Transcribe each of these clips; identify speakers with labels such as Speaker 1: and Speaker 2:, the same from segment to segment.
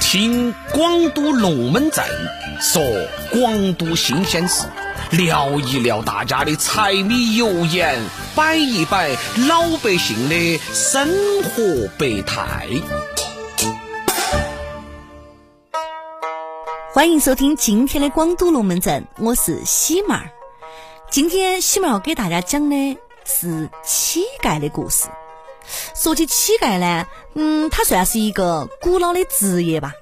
Speaker 1: 听广都龙门阵说广都新鲜事，聊一聊大家的柴米油盐，摆一摆老百姓的生活百态。
Speaker 2: 欢迎收听今天的广都龙门阵，我是喜妹儿。今天喜妹儿要给大家讲的是乞丐的故事。说起乞丐呢，嗯，他算是一个古老的职业吧。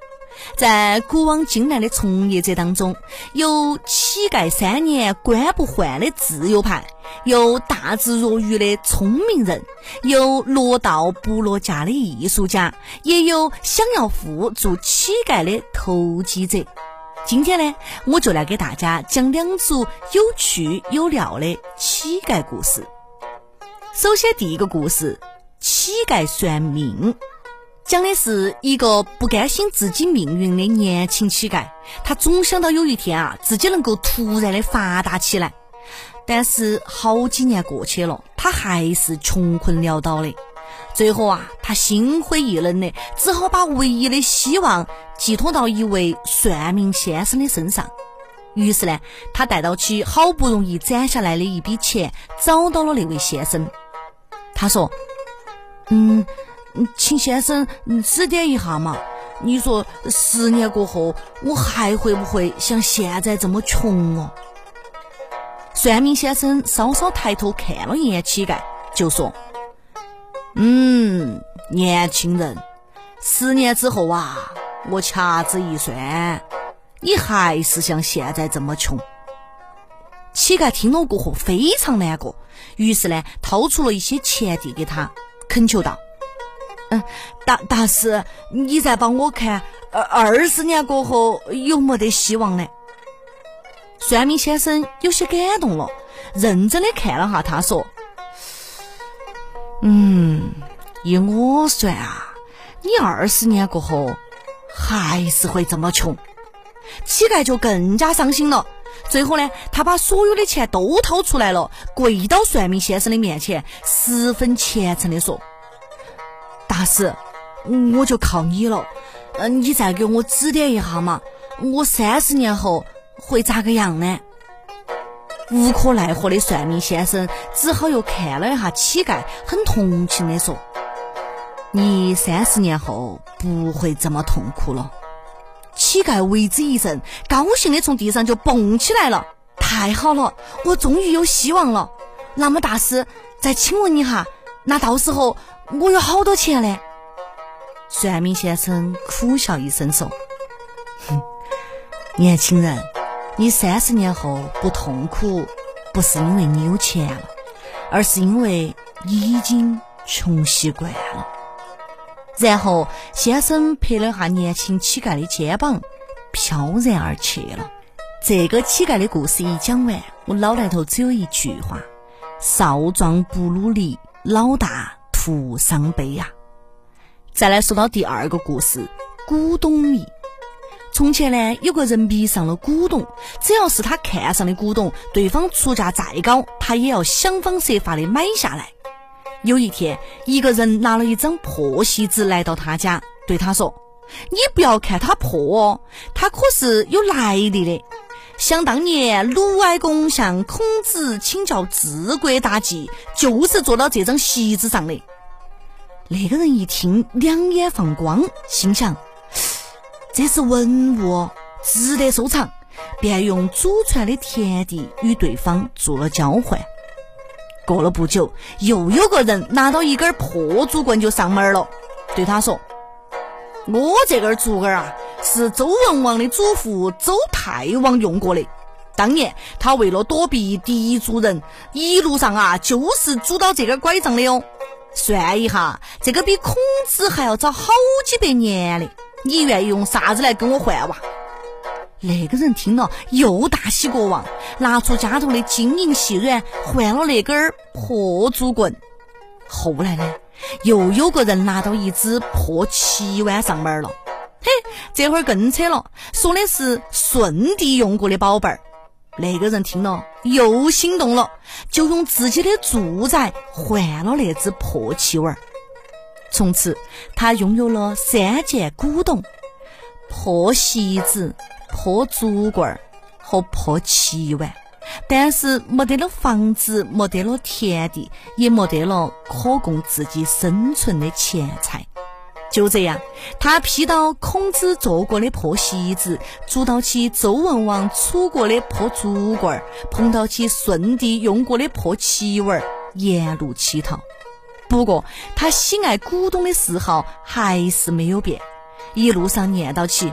Speaker 2: 在古往今来的从业者当中，有乞丐三年官不换的自由派，有大智若愚的聪明人，有落道不落家的艺术家，也有想要富做乞丐的投机者。今天呢，我就来给大家讲两组有趣有料的乞丐故事。首先，第一个故事：乞丐算命。讲的是一个不甘心自己命运的年轻乞丐，他总想到有一天啊，自己能够突然的发达起来。但是好几年过去了，他还是穷困潦倒的。最后啊，他心灰意冷的，只好把唯一的希望寄托到一位算命先生的身上。于是呢，他带到起好不容易攒下来的一笔钱，找到了那位先生。他说：“嗯。”请先生指点一下嘛？你说十年过后，我还会不会像现在这么穷哦？算命先生稍稍抬头看了一眼乞丐，就说：“嗯，年轻人，十年之后啊，我掐指一算，你还是像现在这么穷。”乞丐听了过后非常难过，于是呢，掏出了一些钱递给他，恳求道。嗯，大大师，你再帮我看，二二十年过后有没得希望呢？算命先生有些感动了，认真的看了哈，他说：“嗯，依我算啊，你二十年过后还是会这么穷。”乞丐就更加伤心了。最后呢，他把所有的钱都掏出来了，跪到算命先生的面前，十分虔诚的说。大师，我就靠你了，嗯，你再给我指点一下嘛，我三十年后会咋个样呢？无可奈何的算命先生只好又看了一下乞丐，很同情的说：“你三十年后不会这么痛苦了。”乞丐为之一振，高兴的从地上就蹦起来了。太好了，我终于有希望了。那么大师，再请问一下，那到时候？我有好多钱呢！算命先生苦笑一声说：“哼，年轻人，你三十年后不痛苦，不是因为你有钱了，而是因为你已经穷习惯了。”然后先生拍了下年轻乞丐的肩膀，飘然而去了。这个乞丐的故事一讲完，我脑袋头只有一句话：少壮不努力，老大。徒伤悲呀！再来说到第二个故事，古董迷。从前呢，有个人迷上了古董，只要是他看上的古董，对方出价再高，他也要想方设法的买下来。有一天，一个人拿了一张破席子来到他家，对他说：“你不要看它破哦，它可是有来历的。想当年，鲁哀公向孔子请教治国大计，就是坐到这张席子上的。”那个人一听，两眼放光，心想：这是文物，值得收藏，便用祖传的田地与对方做了交换。过了不久，又有个人拿到一根破竹棍就上门了，对他说：“我这根竹竿啊，是周文王的祖父周太王用过的。当年他为了躲避敌族人，一路上啊，就是拄到这根拐杖的哦。”算一下，这个比孔子还要早好几百年的，你愿意用啥子来跟我换哇？那个人听了又大喜过望，拿出家头的金银细软换了那根破竹棍。后来呢，又有个人拿到一只破旗碗上门了。嘿，这会儿更扯了，说的是舜帝用过的宝贝儿。那个人听了又心动了，就用自己的住宅换了那只破器碗。从此，他拥有了三件古董：破席子、破竹棍儿和破棋碗。但是，没得了房子，没得了田地，也没得了可供自己生存的钱财。就这样，他劈到孔子坐过的破席子，捉到起周文王杵过的破竹棍儿，碰到起舜帝用过的破棋碗儿，沿路乞讨。不过，他喜爱古董的嗜好还是没有变，一路上念叨起：“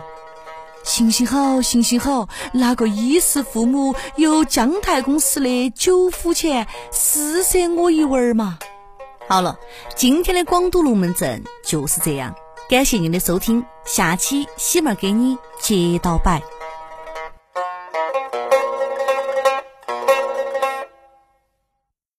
Speaker 2: 行行好，行行好，那个衣食父母有姜太公司的酒府钱，施舍我一文儿嘛。”好了，今天的广东龙门阵就是这样，感谢您的收听，下期喜妹给你接到摆。